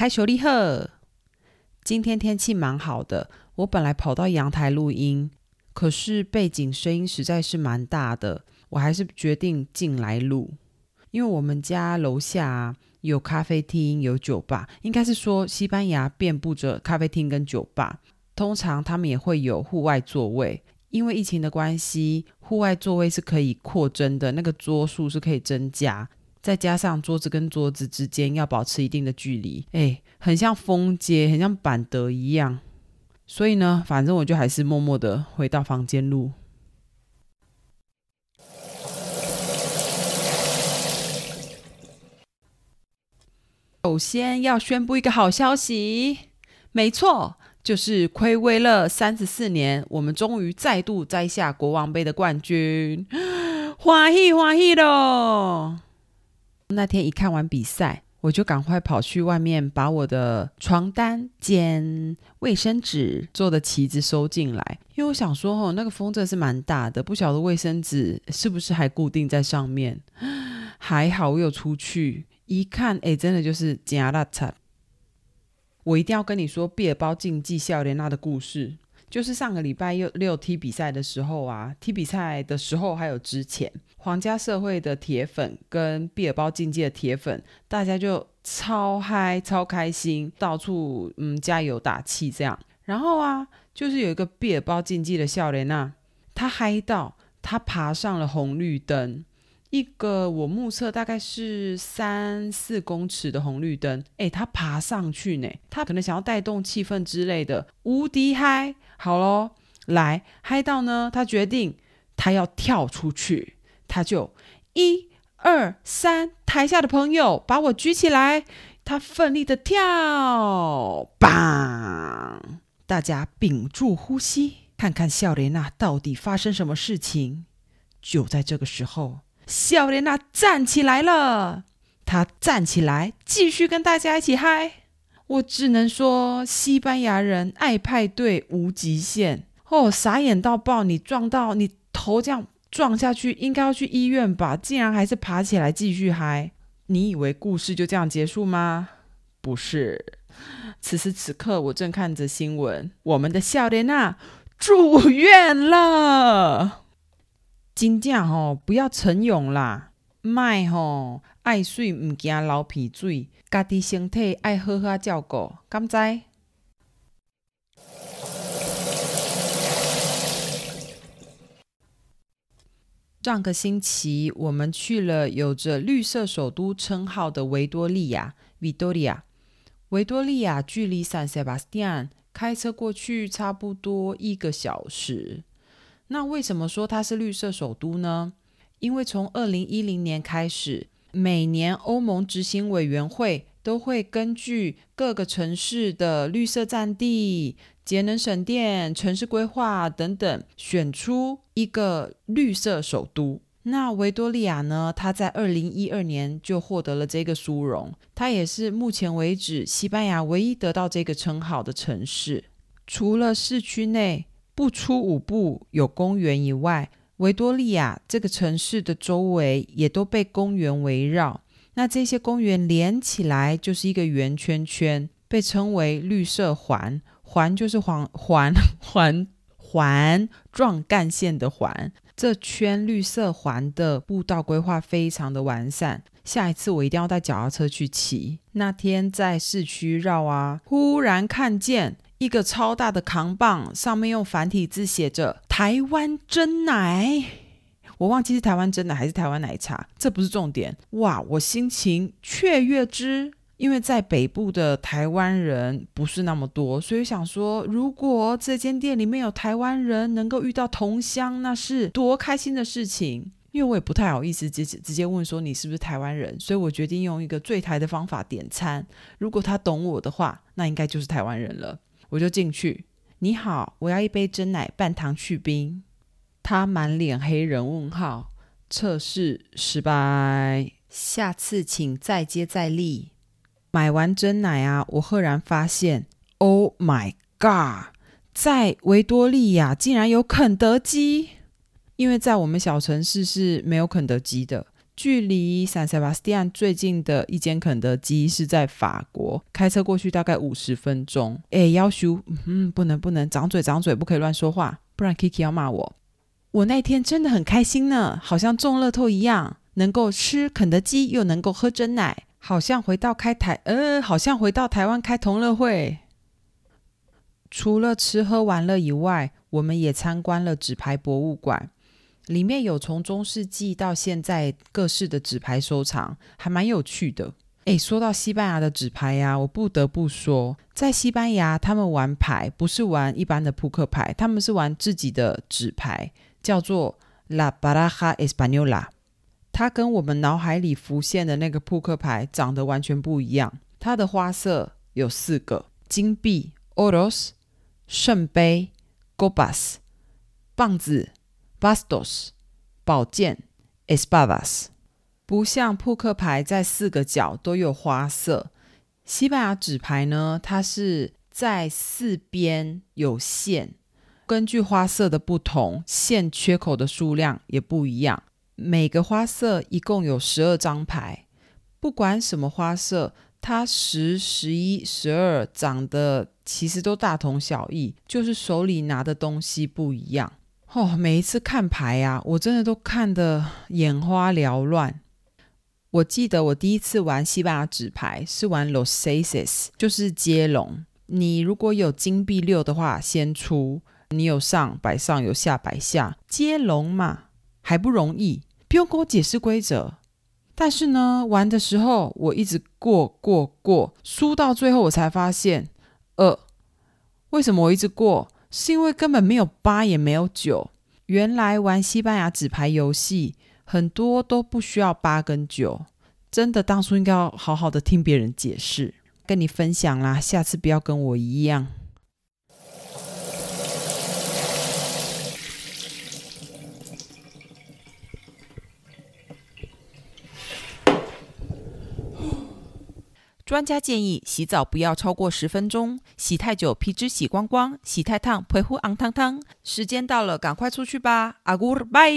开学立贺！今天天气蛮好的，我本来跑到阳台录音，可是背景声音实在是蛮大的，我还是决定进来录。因为我们家楼下，有咖啡厅，有酒吧，应该是说西班牙遍布着咖啡厅跟酒吧。通常他们也会有户外座位，因为疫情的关系，户外座位是可以扩增的，那个桌数是可以增加。再加上桌子跟桌子之间要保持一定的距离，哎，很像封街，很像板德一样。所以呢，反正我就还是默默的回到房间录。首先要宣布一个好消息，没错，就是亏微了三十四年，我们终于再度摘下国王杯的冠军，欢喜欢喜喽！那天一看完比赛，我就赶快跑去外面把我的床单兼卫生纸做的旗子收进来，因为我想说，哦，那个风真的是蛮大的，不晓得卫生纸是不是还固定在上面。还好我有出去一看，哎，真的就是假拉惨。我一定要跟你说，毕尔包竞技笑莲娜的故事。就是上个礼拜六六踢比赛的时候啊，踢比赛的时候还有之前，皇家社会的铁粉跟毕尔包竞技的铁粉，大家就超嗨、超开心，到处嗯加油打气这样。然后啊，就是有一个毕尔包竞技的少年啊，他嗨到他爬上了红绿灯。一个我目测大概是三四公尺的红绿灯，诶，他爬上去呢，他可能想要带动气氛之类的，无敌嗨！好喽，来嗨到呢，他决定他要跳出去，他就一二三，台下的朋友把我举起来，他奋力的跳，棒！大家屏住呼吸，看看笑莲娜到底发生什么事情。就在这个时候。笑莲娜站起来了，她站起来，继续跟大家一起嗨。我只能说，西班牙人爱派对无极限哦，傻眼到爆！你撞到你头这样撞下去，应该要去医院吧？竟然还是爬起来继续嗨。你以为故事就这样结束吗？不是，此时此刻我正看着新闻，我们的笑莲娜住院了。真正吼，不要逞勇啦！卖吼，爱水唔惊流鼻水，家己身体爱好好照顾，敢知？上个星期，我们去了有着“绿色首都”称号的维多利亚 （Vitoria）。维多利亚距离 San Sebastián 开车过去差不多一个小时。那为什么说它是绿色首都呢？因为从二零一零年开始，每年欧盟执行委员会都会根据各个城市的绿色占地、节能省电、城市规划等等，选出一个绿色首都。那维多利亚呢？它在二零一二年就获得了这个殊荣，它也是目前为止西班牙唯一得到这个称号的城市。除了市区内，不出五步有公园以外，维多利亚这个城市的周围也都被公园围绕。那这些公园连起来就是一个圆圈圈，被称为绿色环。环 就是环环环环状干线的环。这圈绿色环的步道规划非常的完善。下一次我一定要带脚踏车去骑。那天在市区绕啊，忽然看见。一个超大的扛棒，上面用繁体字写着“台湾真奶”，我忘记是台湾真奶还是台湾奶茶，这不是重点。哇，我心情雀跃之，因为在北部的台湾人不是那么多，所以想说，如果这间店里面有台湾人，能够遇到同乡，那是多开心的事情。因为我也不太好意思直接直接问说你是不是台湾人，所以我决定用一个最台的方法点餐。如果他懂我的话，那应该就是台湾人了。我就进去，你好，我要一杯真奶半糖去冰。他满脸黑人问号，测试失败，下次请再接再厉。买完真奶啊，我赫然发现，Oh my God，在维多利亚竟然有肯德基，因为在我们小城市是没有肯德基的。距离 San Sebastián 最近的一间肯德基是在法国，开车过去大概五十分钟。哎，要求，嗯，不能不能，掌嘴掌嘴，不可以乱说话，不然 Kiki 要骂我。我那天真的很开心呢，好像中乐透一样，能够吃肯德基，又能够喝真奶，好像回到开台，呃，好像回到台湾开同乐会。除了吃喝玩乐以外，我们也参观了纸牌博物馆。里面有从中世纪到现在各式的纸牌收藏，还蛮有趣的。诶，说到西班牙的纸牌呀，我不得不说，在西班牙他们玩牌不是玩一般的扑克牌，他们是玩自己的纸牌，叫做 La Baraja Española。它跟我们脑海里浮现的那个扑克牌长得完全不一样。它的花色有四个：金币 （Oros）、圣杯 （Copas）、棒子。Bastos，宝剑，Espadas，不像扑克牌在四个角都有花色。西班牙纸牌呢，它是在四边有线，根据花色的不同，线缺口的数量也不一样。每个花色一共有十二张牌，不管什么花色，它十、十一、十二长得其实都大同小异，就是手里拿的东西不一样。哦，每一次看牌、啊，我真的都看得眼花缭乱。我记得我第一次玩西班牙纸牌是玩 Los Seises，就是接龙。你如果有金币六的话，先出；你有上摆上，有下摆下，接龙嘛，还不容易，不用跟我解释规则。但是呢，玩的时候我一直过过过，输到最后我才发现，呃，为什么我一直过？是因为根本没有八也没有九，原来玩西班牙纸牌游戏很多都不需要八跟九，真的当初应该要好好的听别人解释，跟你分享啦，下次不要跟我一样。专家建议洗澡不要超过十分钟，洗太久皮脂洗光光，洗太烫皮肤昂烫烫。时间到了，赶快出去吧，阿古拜。